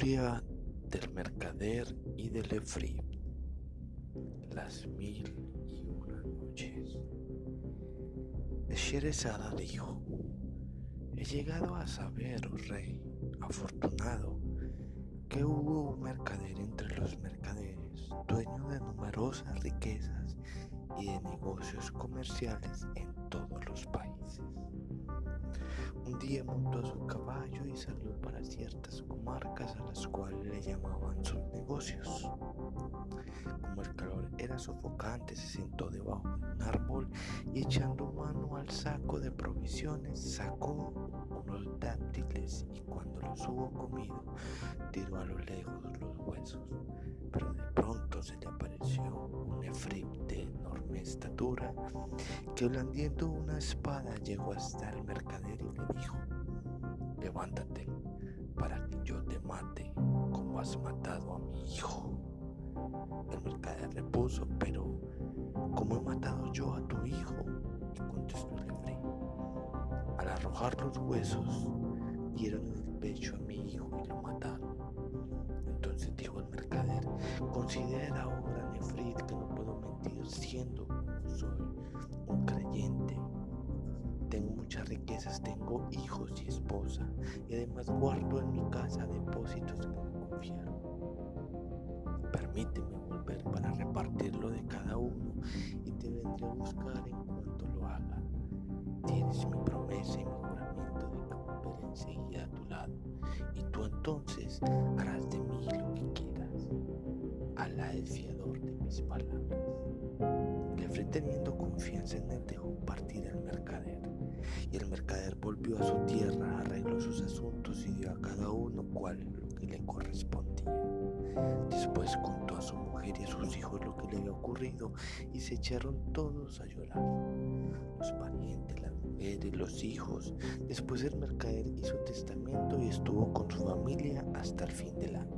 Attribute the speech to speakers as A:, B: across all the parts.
A: Del mercader y del efrit. Las mil y una noches. Sherezada dijo: He llegado a saber, oh rey, afortunado, que hubo un mercader entre los mercaderes, dueño de numerosas riquezas y de negocios comerciales en todos los países. Un día montó su caballo y salió para ciertas comarcas a las cuales le llamaban sus negocios. Como el calor era sofocante, se sentó debajo de un árbol y echando mano al saco de provisiones, sacó unos dátiles y cuando los hubo comido, tiró a lo lejos los huesos. Pero de pronto se le apareció un efrip de enorme estatura que blandiendo una espada llegó hasta el mercader y le dijo, levántate para que yo mate como has matado a mi hijo. El mercader repuso, pero ¿cómo he matado yo a tu hijo? Y contestó el efrip. Al arrojar los huesos, dieron en el pecho a mi hijo y lo mataron. Entonces dijo el mercader, considera, oh gran Efrit, que no puedo mentir siendo como soy un riquezas, tengo hijos y esposa, y además guardo en mi casa depósitos que me confiaron. Permíteme volver para repartirlo de cada uno y te vendré a buscar en cuanto lo haga. Tienes mi promesa y mi juramento de que volveré enseguida a tu lado, y tú entonces harás de mí lo que quieras. Alá es fiador de mis palabras. El teniendo confianza en él dejó partir al mercader, y el volvió a su tierra, arregló sus asuntos y dio a cada uno cual lo que le correspondía. Después contó a su mujer y a sus hijos lo que le había ocurrido y se echaron todos a llorar. Los parientes, las mujeres, los hijos. Después el mercader hizo testamento y estuvo con su familia hasta el fin del año.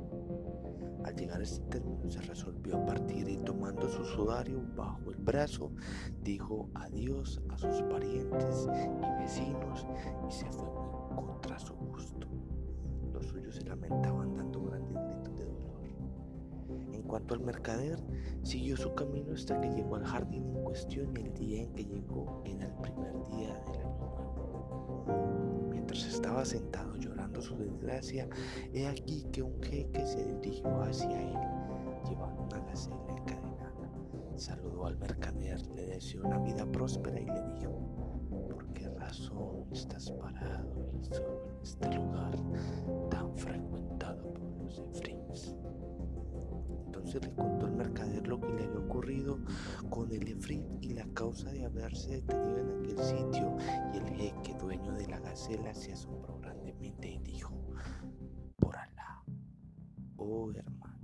A: Al llegar a este término se resolvió a partir y tomando su sudario bajo el brazo, dijo adiós a sus parientes y vecinos y se fue contra su gusto. Los suyos se lamentaban dando grandes gritos de dolor. En cuanto al mercader, siguió su camino hasta que llegó al jardín en cuestión y el día en que llegó era el primer día del año nuevo. Mientras estaba sentado su desgracia, he aquí que un jeque se dirigió hacia él, llevando una gacela encadenada. Saludó al mercader, le deseó una vida próspera y le dijo, ¿por qué razón estás parado y solo en este lugar tan frecuentado por los efrins? Entonces le contó al mercader lo que le había ocurrido con el efrit y la causa de haberse detenido en aquel sitio y el jeque dueño de la gacela se asombró y dijo, por Alá, oh hermano,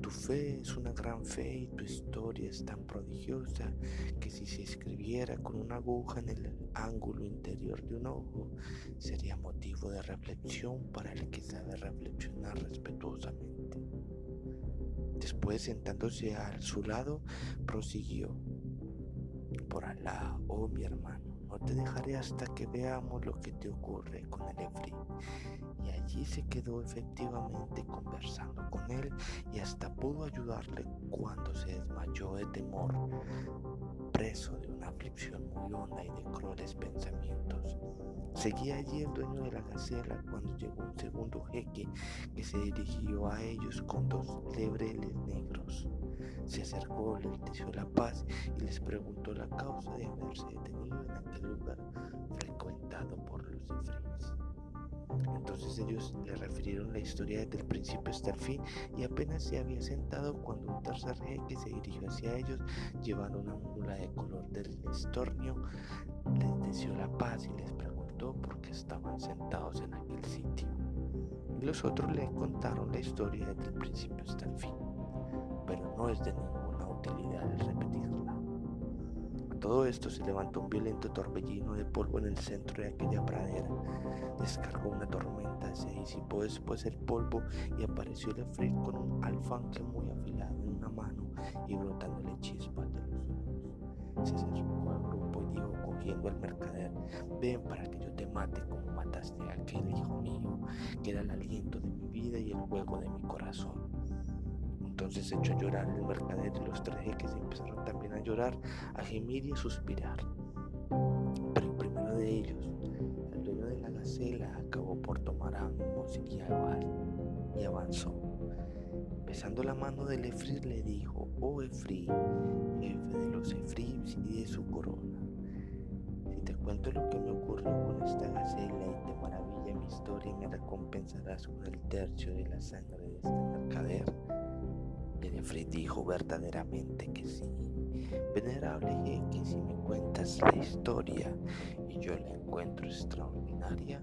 A: tu fe es una gran fe y tu historia es tan prodigiosa que si se escribiera con una aguja en el ángulo interior de un ojo, sería motivo de reflexión para el que sabe reflexionar respetuosamente. Después, sentándose a su lado, prosiguió. Por Alá, oh mi hermano, no te dejaré hasta que veamos lo que te ocurre con el Efri. Y allí se quedó efectivamente conversando con él y hasta pudo ayudarle cuando se desmayó de temor, preso de una aflicción muy honda y de crueles pensamientos. Seguía allí el dueño de la gacela cuando llegó un segundo jeque que se dirigió a ellos con dos lebreles negros. Se acercó, les deseó la paz y les preguntó la causa de haberse detenido en aquel lugar frecuentado por los. Entonces ellos le refirieron la historia desde el principio hasta el fin y apenas se había sentado cuando un tercer jeque se dirigió hacia ellos llevando una mula de color del estornio, les deseó la paz y les preguntó por qué estaban sentados en aquel sitio. Y los otros le contaron la historia desde el principio hasta el fin, pero no es de ninguna utilidad el repetirla. A todo esto se levantó un violento torbellino de polvo en el centro de aquella pradera. Descargó una tormenta, se disipó después el polvo y apareció el efrit con un alfanje muy afilado en una mano y brotándole chispas de los ojos. Se acercó al grupo y dijo cogiendo al mercader, ven para que yo te mate como mataste a aquel hijo que era el aliento de mi vida y el juego de mi corazón. Entonces echó a llorar el mercader y los tres jeques empezaron también a llorar, a gemir y a suspirar. Pero el primero de ellos, el dueño de la gacela, acabó por tomar ánimos y avanzó. Besando la mano del Efrir le dijo, oh Efrí, jefe de los Efrims y de su corona, si te cuento lo que me ocurrió con esta gacela y te maravilla mi historia y me recompensarás con el tercio de la sangre de este mercader. El Efrí dijo verdaderamente que sí. Venerable jeque, si me cuentas la historia y yo la encuentro extraordinaria,